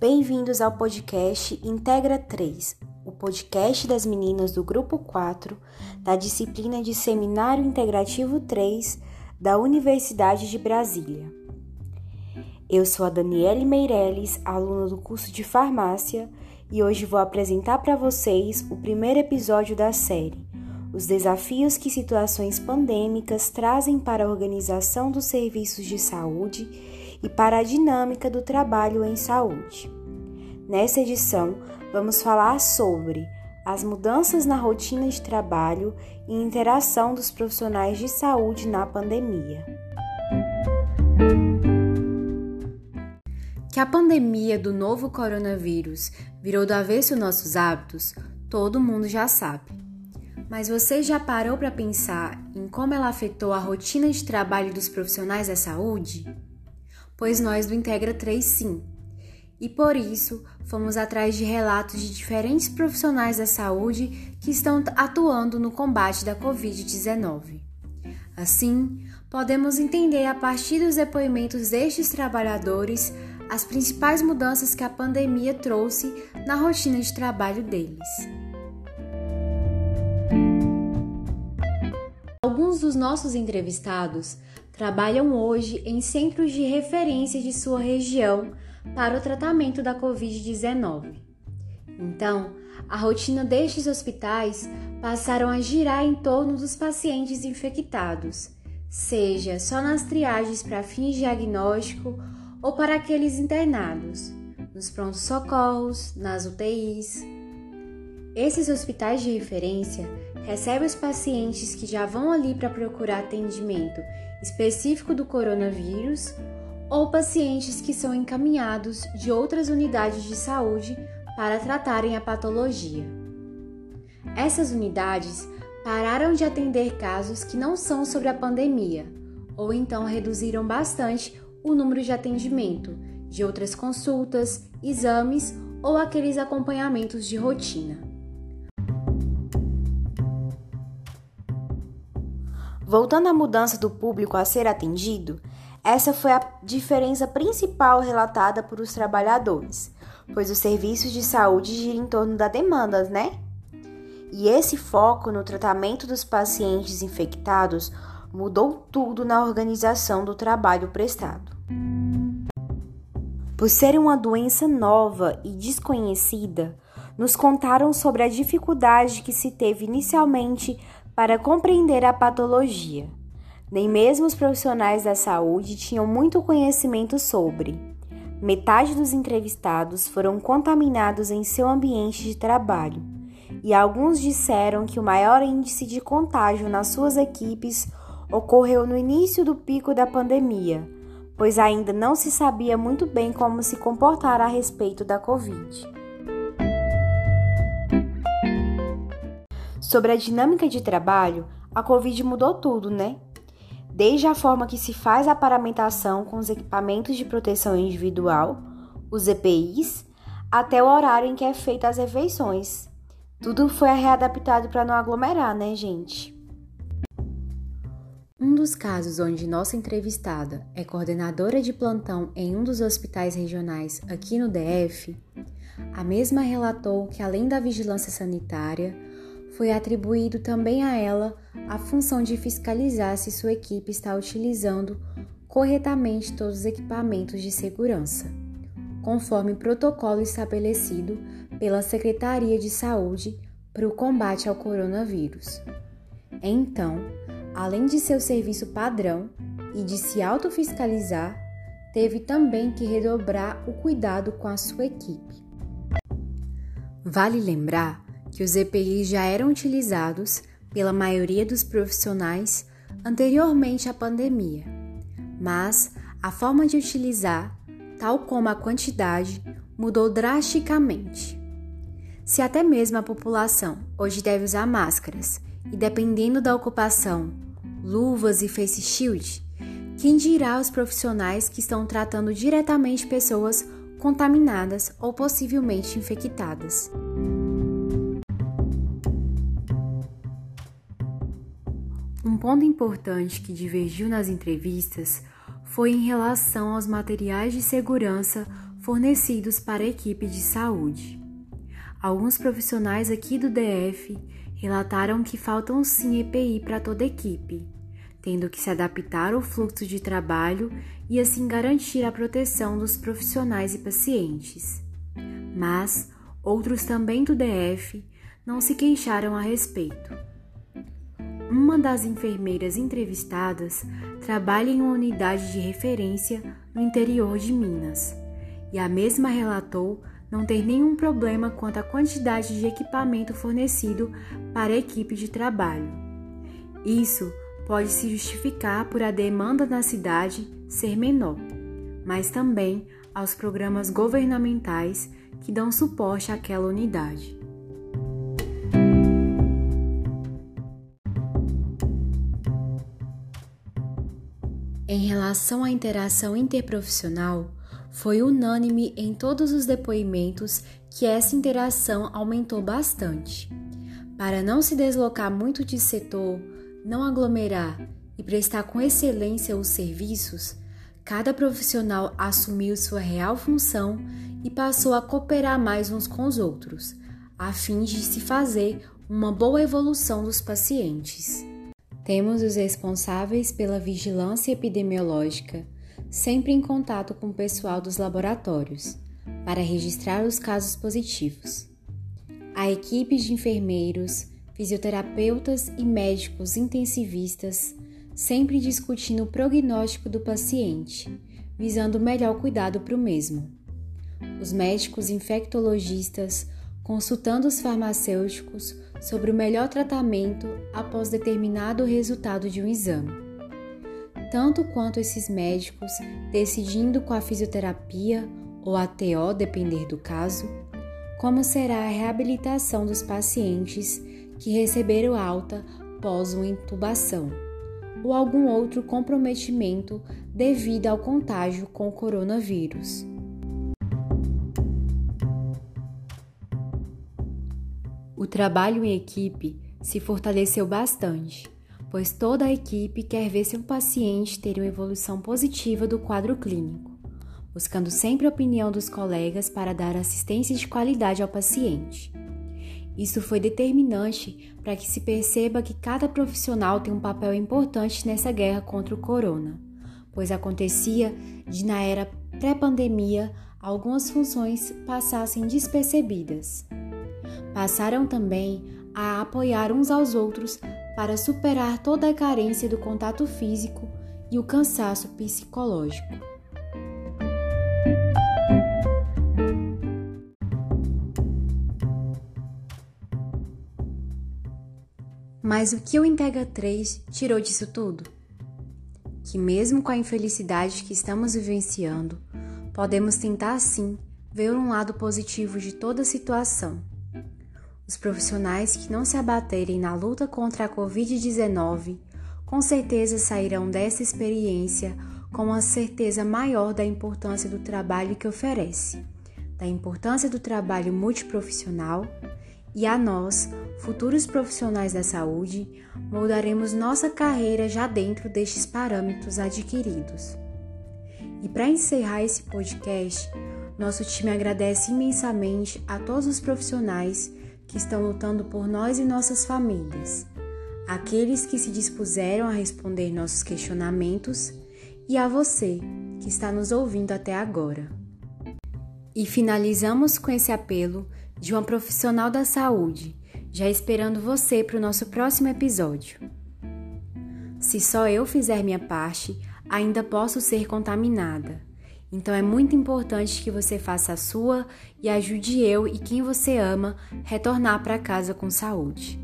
Bem-vindos ao podcast Integra 3, o podcast das meninas do Grupo 4 da disciplina de Seminário Integrativo 3 da Universidade de Brasília. Eu sou a Daniele Meirelles, aluna do curso de Farmácia, e hoje vou apresentar para vocês o primeiro episódio da série os desafios que situações pandêmicas trazem para a organização dos serviços de saúde e para a dinâmica do trabalho em saúde. Nessa edição, vamos falar sobre as mudanças na rotina de trabalho e interação dos profissionais de saúde na pandemia. Que a pandemia do novo coronavírus virou do avesso nossos hábitos, todo mundo já sabe. Mas você já parou para pensar em como ela afetou a rotina de trabalho dos profissionais da saúde? Pois nós do Integra 3 sim. E por isso, fomos atrás de relatos de diferentes profissionais da saúde que estão atuando no combate da Covid-19. Assim, podemos entender a partir dos depoimentos destes trabalhadores as principais mudanças que a pandemia trouxe na rotina de trabalho deles. Dos nossos entrevistados trabalham hoje em centros de referência de sua região para o tratamento da Covid-19. Então, a rotina destes hospitais passaram a girar em torno dos pacientes infectados, seja só nas triagens para fins diagnóstico ou para aqueles internados, nos prontos socorros, nas UTIs. Esses hospitais de referência recebem os pacientes que já vão ali para procurar atendimento específico do coronavírus ou pacientes que são encaminhados de outras unidades de saúde para tratarem a patologia. Essas unidades pararam de atender casos que não são sobre a pandemia, ou então reduziram bastante o número de atendimento de outras consultas, exames ou aqueles acompanhamentos de rotina. Voltando à mudança do público a ser atendido, essa foi a diferença principal relatada por os trabalhadores, pois os serviços de saúde giram em torno da demanda, né? E esse foco no tratamento dos pacientes infectados mudou tudo na organização do trabalho prestado. Por ser uma doença nova e desconhecida, nos contaram sobre a dificuldade que se teve inicialmente para compreender a patologia. Nem mesmo os profissionais da saúde tinham muito conhecimento sobre. Metade dos entrevistados foram contaminados em seu ambiente de trabalho, e alguns disseram que o maior índice de contágio nas suas equipes ocorreu no início do pico da pandemia, pois ainda não se sabia muito bem como se comportar a respeito da Covid. Sobre a dinâmica de trabalho, a Covid mudou tudo, né? Desde a forma que se faz a paramentação com os equipamentos de proteção individual, os EPIs, até o horário em que é feita as refeições. Tudo foi readaptado para não aglomerar, né, gente? Um dos casos onde nossa entrevistada é coordenadora de plantão em um dos hospitais regionais aqui no DF, a mesma relatou que além da vigilância sanitária, foi atribuído também a ela a função de fiscalizar se sua equipe está utilizando corretamente todos os equipamentos de segurança, conforme protocolo estabelecido pela Secretaria de Saúde para o combate ao coronavírus. Então, além de seu serviço padrão e de se autofiscalizar, teve também que redobrar o cuidado com a sua equipe. Vale lembrar que os EPIs já eram utilizados pela maioria dos profissionais anteriormente à pandemia, mas a forma de utilizar, tal como a quantidade, mudou drasticamente. Se até mesmo a população hoje deve usar máscaras e, dependendo da ocupação, luvas e face shield, quem dirá os profissionais que estão tratando diretamente pessoas contaminadas ou possivelmente infectadas? Ponto importante que divergiu nas entrevistas foi em relação aos materiais de segurança fornecidos para a equipe de saúde. Alguns profissionais aqui do DF relataram que faltam sim EPI para toda a equipe, tendo que se adaptar ao fluxo de trabalho e assim garantir a proteção dos profissionais e pacientes. Mas outros também do DF não se queixaram a respeito. Uma das enfermeiras entrevistadas trabalha em uma unidade de referência no interior de Minas e a mesma relatou não ter nenhum problema quanto à quantidade de equipamento fornecido para a equipe de trabalho. Isso pode se justificar por a demanda na cidade ser menor, mas também aos programas governamentais que dão suporte àquela unidade. Em relação à interação interprofissional, foi unânime em todos os depoimentos que essa interação aumentou bastante. Para não se deslocar muito de setor, não aglomerar e prestar com excelência os serviços, cada profissional assumiu sua real função e passou a cooperar mais uns com os outros, a fim de se fazer uma boa evolução dos pacientes. Temos os responsáveis pela vigilância epidemiológica, sempre em contato com o pessoal dos laboratórios, para registrar os casos positivos. A equipe de enfermeiros, fisioterapeutas e médicos intensivistas, sempre discutindo o prognóstico do paciente, visando o melhor cuidado para o mesmo. Os médicos infectologistas consultando os farmacêuticos sobre o melhor tratamento após determinado resultado de um exame tanto quanto esses médicos decidindo com a fisioterapia ou a TO, depender do caso, como será a reabilitação dos pacientes que receberam alta pós uma intubação ou algum outro comprometimento devido ao contágio com o coronavírus. Trabalho em equipe se fortaleceu bastante pois toda a equipe quer ver seu paciente ter uma evolução positiva do quadro clínico, buscando sempre a opinião dos colegas para dar assistência de qualidade ao paciente. Isso foi determinante para que se perceba que cada profissional tem um papel importante nessa guerra contra o corona, pois acontecia de, na era pré-pandemia, algumas funções passassem despercebidas. Passaram também a apoiar uns aos outros para superar toda a carência do contato físico e o cansaço psicológico. Mas o que o Integra 3 tirou disso tudo? Que mesmo com a infelicidade que estamos vivenciando, podemos tentar sim ver um lado positivo de toda a situação os profissionais que não se abaterem na luta contra a Covid-19 com certeza sairão dessa experiência com uma certeza maior da importância do trabalho que oferece, da importância do trabalho multiprofissional e a nós, futuros profissionais da saúde, moldaremos nossa carreira já dentro destes parâmetros adquiridos. E para encerrar esse podcast, nosso time agradece imensamente a todos os profissionais que estão lutando por nós e nossas famílias, aqueles que se dispuseram a responder nossos questionamentos e a você que está nos ouvindo até agora. E finalizamos com esse apelo de uma profissional da saúde, já esperando você para o nosso próximo episódio. Se só eu fizer minha parte, ainda posso ser contaminada. Então é muito importante que você faça a sua e ajude eu e quem você ama retornar para casa com saúde.